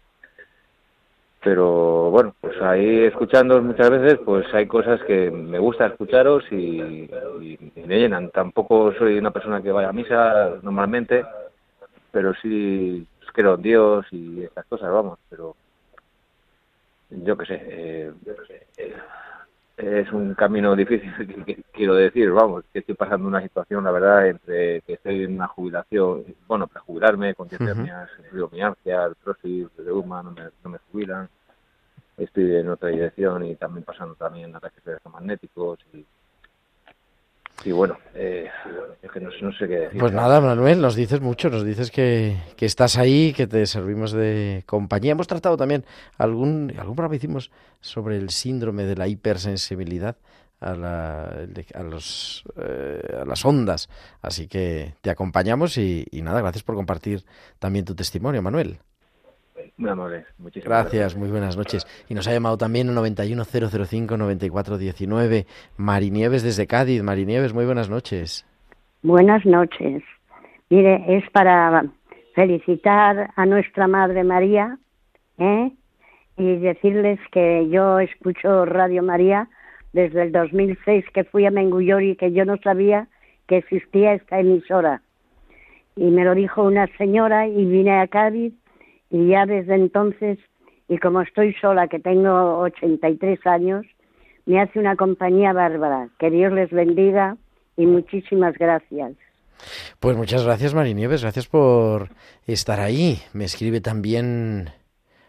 Pero bueno, pues ahí escuchándoos muchas veces, pues hay cosas que me gusta escucharos y, y- y me llenan. Tampoco soy una persona que vaya a misa normalmente, pero sí pues, creo en Dios y estas cosas, vamos, pero yo qué sé, eh, es un camino difícil, que- que- quiero decir, vamos, que estoy pasando una situación, la verdad, entre que estoy en una jubilación, bueno, para jubilarme, con diatermias, fibromialgia, artrosis, reuma, no me, no me jubilan, estoy en otra dirección y también pasando también ataques electromagnéticos y, bueno, eh, que no, no sé qué decir. Pues nada, Manuel, nos dices mucho, nos dices que, que estás ahí, que te servimos de compañía. Hemos tratado también, algún, algún programa hicimos sobre el síndrome de la hipersensibilidad a, la- a, los, eh, a las ondas. Así que te acompañamos y, y nada, gracias por compartir también tu testimonio, Manuel. Muy amable, muchísimas Gracias, muy buenas noches. Y nos ha llamado también el 91005-9419, Marinieves desde Cádiz. Marinieves, muy buenas noches. Buenas noches. Mire, es para felicitar a nuestra Madre María ¿eh? y decirles que yo escucho Radio María desde el 2006 que fui a Mengullori que yo no sabía que existía esta emisora. Y me lo dijo una señora y vine a Cádiz y ya desde entonces, y como estoy sola, que tengo 83 años, me hace una compañía bárbara. Que Dios les bendiga y muchísimas gracias. Pues muchas gracias, Marinieves, gracias por estar ahí. Me escribe también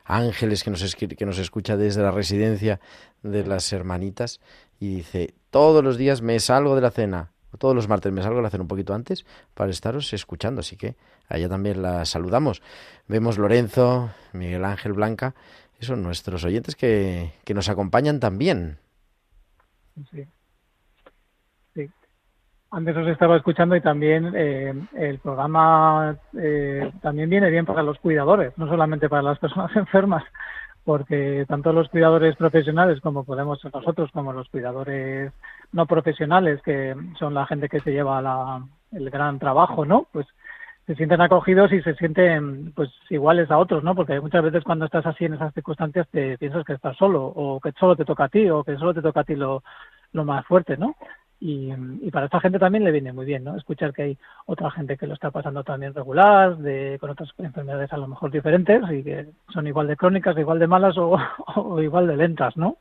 Ángeles, que nos, que nos escucha desde la residencia de las hermanitas, y dice, todos los días me salgo de la cena, todos los martes me salgo de la cena un poquito antes para estaros escuchando, así que a ella también la saludamos. Vemos Lorenzo, Miguel Ángel Blanca, esos son nuestros oyentes que, que nos acompañan también. Sí. Sí. Antes os estaba escuchando y también eh, el programa eh, también viene bien para los cuidadores, no solamente para las personas enfermas, porque tanto los cuidadores profesionales como podemos ser nosotros, como los cuidadores no profesionales, que son la gente que se lleva la- el gran trabajo, ¿no? Pues se sienten acogidos y se sienten pues iguales a otros, ¿no? Porque muchas veces cuando estás así en esas circunstancias te piensas que estás solo o que solo te toca a ti o que solo te toca a ti lo, lo más fuerte, ¿no? Y, y para esta gente también le viene muy bien, ¿no? Escuchar que hay otra gente que lo está pasando también regular, de, con otras enfermedades a lo mejor diferentes y que son igual de crónicas, igual de malas o, o igual de lentas, ¿no?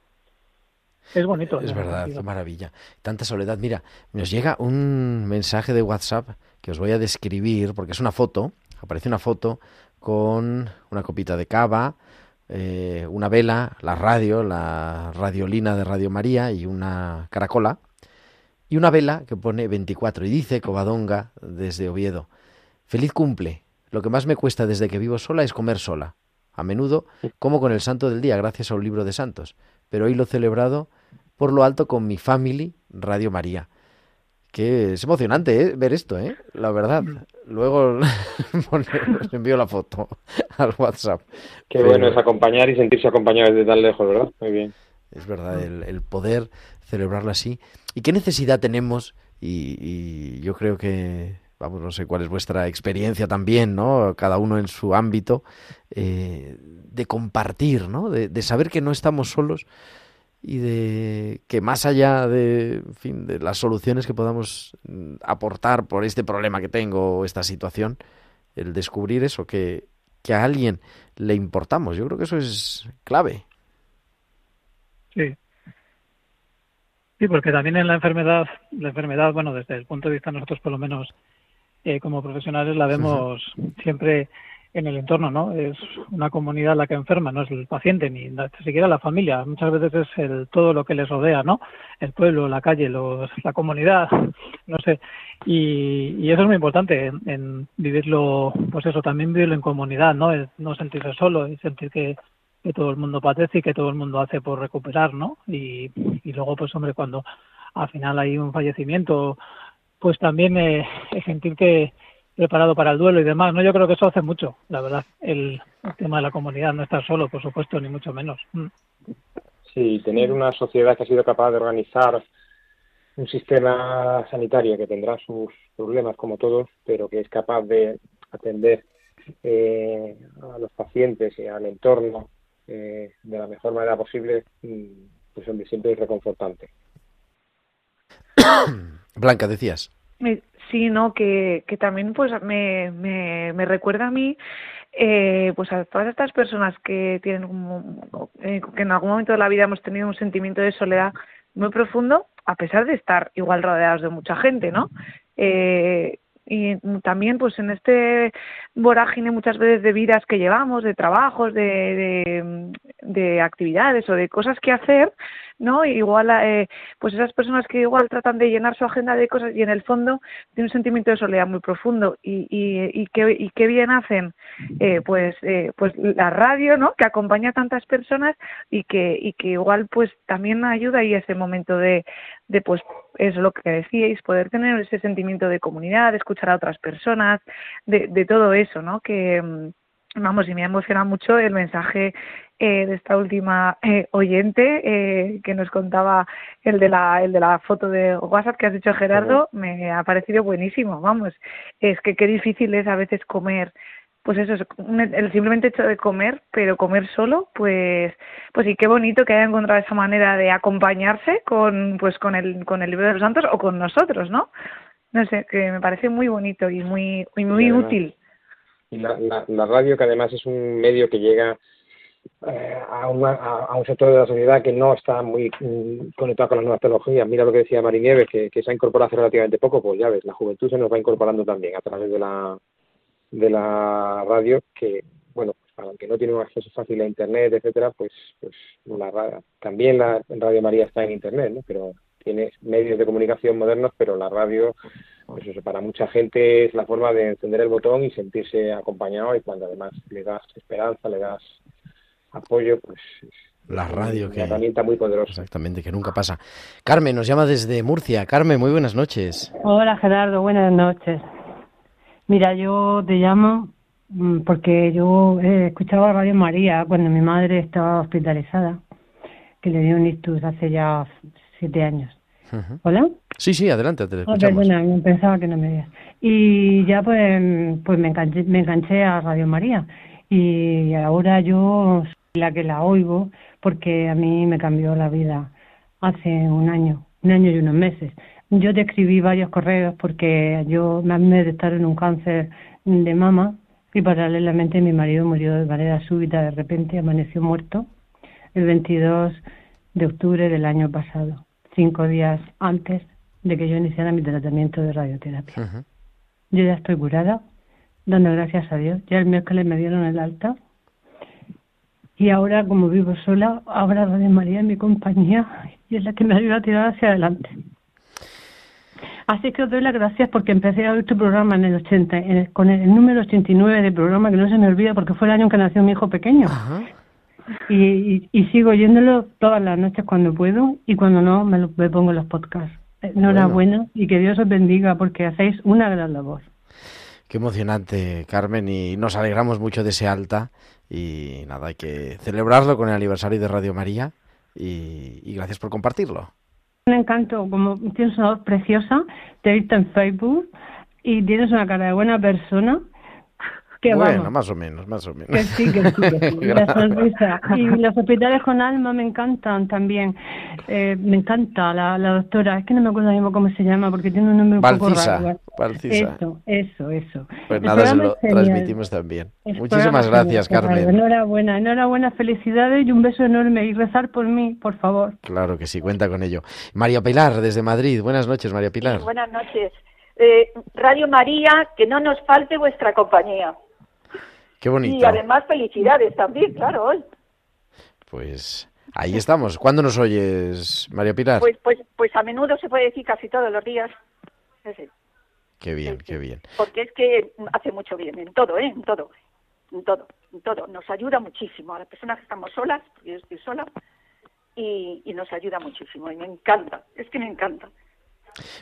Es bonito. Es verdad, qué maravilla. Tanta soledad. Mira, nos llega un mensaje de WhatsApp que os voy a describir, porque es una foto, aparece una foto con una copita de cava, eh, una vela, la radio, la radiolina de Radio María y una caracola, y una vela que pone 24 y dice Covadonga desde Oviedo. Feliz cumple. Lo que más me cuesta desde que vivo sola es comer sola. A menudo como con el santo del día gracias a un libro de santos, pero hoy lo he celebrado por lo alto con mi family Radio María. Que es emocionante ¿eh? ver esto, ¿eh? La verdad. Luego os envío la foto al WhatsApp. Qué Pero bueno es acompañar y sentirse acompañado desde tan lejos, ¿verdad? Muy bien. Es verdad, el, el poder celebrarlo así. ¿Y qué necesidad tenemos? Y, y yo creo que, vamos, no sé cuál es vuestra experiencia también, ¿no? Cada uno en su ámbito, eh, de compartir, ¿no? De, de saber que no estamos solos y de que más allá de, de las soluciones que podamos mm, aportar por este problema que tengo o esta situación, el descubrir eso, que, que a alguien le importamos. Yo creo que eso es clave. Sí. Sí, porque también en la enfermedad, la enfermedad, bueno, desde el punto de vista nosotros por lo menos eh, como profesionales la vemos siempre en el entorno, ¿no? Es una comunidad la que enferma, no es el paciente ni siquiera la familia. Muchas veces es el todo lo que les rodea, ¿no? El pueblo, la calle, los, la comunidad, no sé. Y, y eso es muy importante en, en vivirlo, pues eso, también vivirlo en comunidad, ¿no? El no sentirse solo y sentir que, que todo el mundo padece y que todo el mundo hace por recuperar, ¿no? Y, y luego, pues hombre, cuando al final hay un fallecimiento, pues también eh, sentir que preparado para el duelo y demás, ¿no? Yo creo que eso hace mucho, la verdad, el, el tema de la comunidad, no estar solo, por supuesto, ni mucho menos. Mm. Sí, tener una sociedad que ha sido capaz de organizar un sistema sanitario que tendrá sus problemas como todos, pero que es capaz de atender eh, a los pacientes y al entorno eh, de la mejor manera posible, mm, pues hombre, siempre es reconfortante. Blanca, decías. Sí, no, que, que también pues me, me, me recuerda a mí eh, pues a todas estas personas que tienen como- eh, que en algún momento de la vida hemos tenido un sentimiento de soledad muy profundo, a pesar de estar igual rodeados de mucha gente, ¿no? Eh, y también pues en este vorágine muchas veces de vidas que llevamos, de trabajos, de, de actividades o de cosas que hacer, ¿no? Igual, eh, pues esas personas que igual tratan de llenar su agenda de cosas y en el fondo tienen un sentimiento de soledad muy profundo y, y, qué, y qué bien hacen, eh, pues, eh, pues la radio, ¿no? Que acompaña a tantas personas y que, y que igual pues también ayuda y ese momento de, de pues eso lo que decíais, poder tener ese sentimiento de comunidad, escuchar a otras personas, de, de todo eso, ¿no? Que mm, vamos, y me emociona mucho el mensaje eh, de esta última eh, oyente eh, que nos contaba el de la el de la foto de WhatsApp que has dicho Gerardo, me ha parecido buenísimo, vamos, es que qué difícil es a veces comer pues eso, el simplemente hecho de comer, pero comer solo, pues, pues sí, qué bonito que haya encontrado esa manera de acompañarse con, pues con el, con el libro de los santos o con nosotros, ¿no? No sé, que me parece muy bonito y muy, y muy Y además- útil. Y la, la, la radio, que además es un medio que llega eh, a, una- a, a un sector de la sociedad que no está muy mm, conectado con las nuevas tecnologías. Mira lo que decía Mari Nieves, que, se ha incorporado hace relativamente poco, pues ya ves, la juventud se nos va incorporando también a través de la, de la radio, que, bueno, pues para el que no tiene un acceso fácil a Internet, etcétera, pues, pues la, también la Radio María está en Internet, ¿no? Pero tiene medios de comunicación modernos, pero la radio, pues eso, para mucha gente es la forma de encender el botón y sentirse acompañado y cuando además le das esperanza, le das apoyo, pues es La radio una que... herramienta muy poderosa. Exactamente, que nunca pasa. Carmen nos llama desde Murcia. Carmen, muy buenas noches. Hola Gerardo, buenas noches. Mira, yo te llamo mm, porque yo eh, escuchaba Radio María cuando mi madre estaba hospitalizada, que le dio un ictus hace ya siete años. Ujú. ¿Hola? Sí, sí, adelante, te Ah, escuchamos. perdona, no pensaba que no me veías. Y ya pues, pues me, enganché, me enganché a Radio María y ahora yo la que la oigo porque a mí me cambió la vida hace un año, un año y unos meses. Yo te escribí varios correos porque yo me, me detectaron un cáncer de mama y paralelamente mi marido murió de manera súbita, de repente amaneció muerto el 22 de octubre del año pasado, cinco días antes de que yo iniciara mi tratamiento de radioterapia. Yo ya estoy curada, dando gracias a Dios. Ya el miércoles me dieron el alta. Y ahora, como vivo sola, ahora Radio María es mi compañía y es la que me ayuda a tirar hacia adelante. Así que os doy las gracias porque empecé a oír tu programa en el 80, en el- con el, número 89 de programa, que no se me olvida porque fue el año en que nació mi hijo pequeño. Y, y, y sigo oyéndolo todas las noches cuando puedo y cuando no me, lo, me pongo los podcasts. Enhorabuena y que Dios os bendiga porque hacéis una gran labor. Qué emocionante, Carmen, y nos alegramos mucho de ese alta. Y nada, hay que celebrarlo con el aniversario de Radio María. Y, gracias por compartirlo. Un encanto, como tienes una voz preciosa, te he visto en Facebook y tienes una cara de buena persona. Que bueno, vamos, más o menos, más o menos. que sí, que sí, que sí. La sonrisa. Y los hospitales con alma me encantan también. Eh, me encanta la, la doctora, es que no me acuerdo mismo cómo se llama porque tiene un nombre un poco raro. Valcisa. Eso, eso, eso. Pues El nada, se programa lo transmitimos también. El Muchísimas gracias, genial. Carmen. Enhorabuena, enhorabuena, felicidades y un beso enorme y rezar por mí, por favor. Claro que sí, cuenta con ello. María Pilar, desde Madrid. Buenas noches, María Pilar. Buenas noches. Eh, Radio María, que no nos falte vuestra compañía. Qué bonito. Y además felicidades también, claro, hoy. Pues ahí estamos. ¿Cuándo nos oyes, María Pilar? Pues, pues, pues a menudo se puede decir casi todos los días. Qué bien, qué bien. Porque es que hace mucho bien, en todo, ¿eh? En todo, en todo, en todo. Nos ayuda muchísimo a las personas que estamos solas, porque yo estoy sola, y, y nos ayuda muchísimo. Y me encanta, es que me encanta.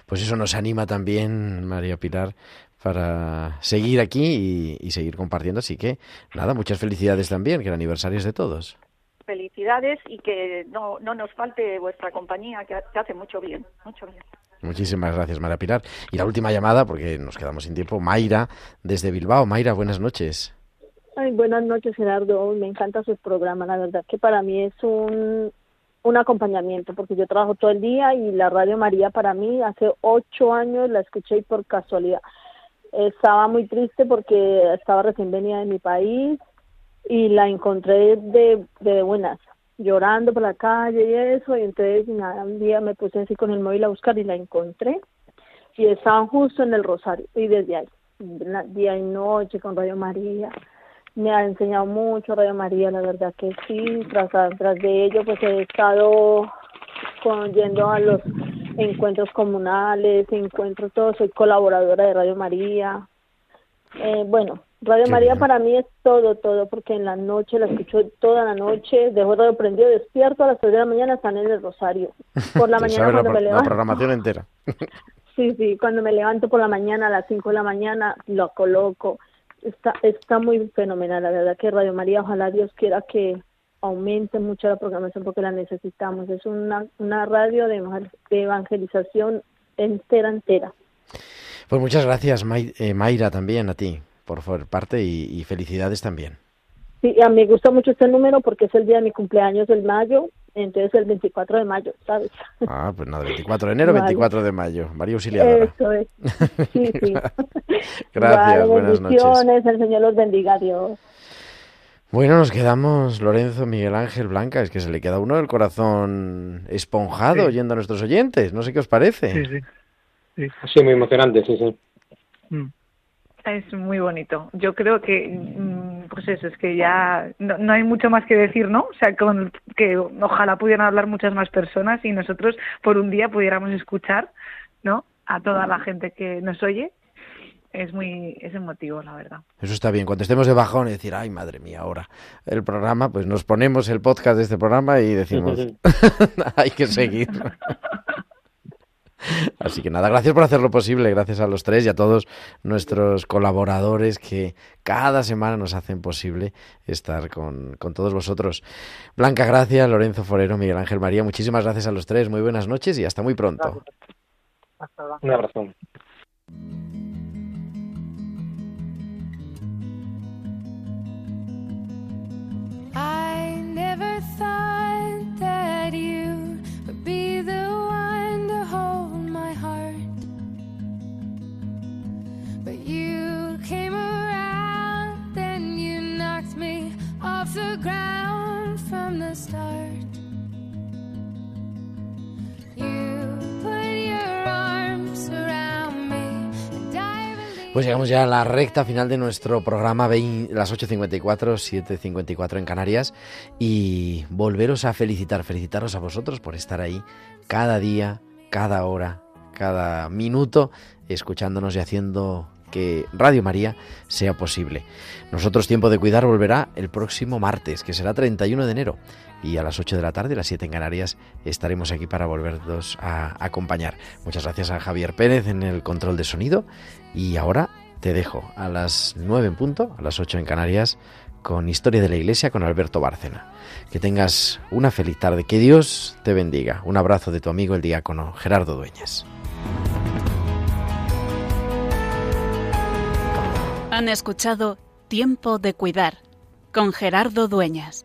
Pues eso nos anima también, María Pilar, para seguir aquí y, y seguir compartiendo. Así que, nada, muchas felicidades también, que el aniversario es de todos. felicidades y que no, no nos falte vuestra compañía, que, ha- que hace mucho bien, mucho bien. Muchísimas gracias, María Pilar. Y la última llamada, porque nos quedamos sin tiempo, Mayra, desde Bilbao. Mayra, buenas noches. Ay, buenas noches, Gerardo. Me encanta su programa. La verdad que para mí es un, un acompañamiento, porque yo trabajo todo el día y la Radio María para mí hace ocho años la escuché y por casualidad. Estaba muy triste porque estaba recién venida de mi país y la encontré de, de buenas, llorando por la calle y eso. Y entonces, nada, un día me puse así con el móvil a buscar y la encontré y estaban justo en el Rosario. Y desde ahí, día y noche con Radio María me ha enseñado mucho Radio María, la verdad que sí, tras, tras de ello pues he estado con, yendo a los encuentros comunales, encuentros todos, soy colaboradora de Radio María. Eh, bueno, Radio Qué María bien. para mí es todo, todo, porque en la noche la escucho toda la noche, dejo radio prendido, despierto a las 3 de la mañana, están en el Rosario. Por la mañana la, cuando pro- me la levanto. programación entera. Sí, sí, cuando me levanto por la mañana a las 5 de la mañana lo coloco. Está, está muy fenomenal, la verdad que Radio María, ojalá Dios quiera que aumente mucho la programación porque la necesitamos. Es una, una radio de, evangel- de evangelización entera, entera. Pues muchas gracias, May- eh, Mayra, también a ti, por favor, parte y, y felicidades también. Sí, a mí me gusta mucho este número porque es el día de mi cumpleaños del mayo, entonces el 24 de mayo, ¿sabes? Ah, pues nada, 24 de enero, Vale. 24 de mayo. María Auxiliadora. Eso es. Sí, sí. Gracias, Vale, buenas noches. bendiciones, el Señor los bendiga, Dios. Bueno, nos quedamos, Lorenzo, Miguel Ángel, Blanca, es que se le queda a uno el corazón esponjado Sí. oyendo a nuestros oyentes. No sé qué os parece. Sí, sí. Sí. Sí, muy emocionante, sí, sí. Mm. Es muy bonito. Yo creo que, mm, pues eso, es que ya no, no hay mucho más que decir, ¿no? O sea, con, que ojalá pudieran hablar muchas más personas y nosotros por un día pudiéramos escuchar, ¿no? A toda la gente que nos oye. Es muy, es emotivo, la verdad. Eso está bien. Cuando estemos de bajón y decir, ay, madre mía, ahora el programa, pues nos ponemos el podcast de este programa y decimos, hay que seguir. Así que nada, gracias por hacerlo posible, gracias a los tres y a todos nuestros colaboradores que cada semana nos hacen posible estar con, con todos vosotros. Blanca, gracias, Lorenzo Forero, Miguel Ángel María, muchísimas gracias a los tres, muy buenas noches y hasta muy pronto. Un abrazo. Ya la recta final de nuestro programa, las 8.54, 7.54 en Canarias, y volveros a felicitar, felicitaros a vosotros por estar ahí cada día, cada hora, cada minuto, escuchándonos y haciendo que Radio María sea posible. Nosotros Tiempo de Cuidar volverá el próximo martes, que será 31 de enero, y a las 8 de la tarde, las 7 en Canarias, estaremos aquí para volvernos a acompañar. Muchas gracias a Javier Pérez en el control de sonido, y ahora te dejo a las 9 en punto, a las 8 en Canarias, con Historia de la Iglesia con Alberto Bárcena. Que tengas una feliz tarde, que Dios te bendiga. Un abrazo de tu amigo el diácono Gerardo Dueñas. Han escuchado Tiempo de Cuidar con Gerardo Dueñas.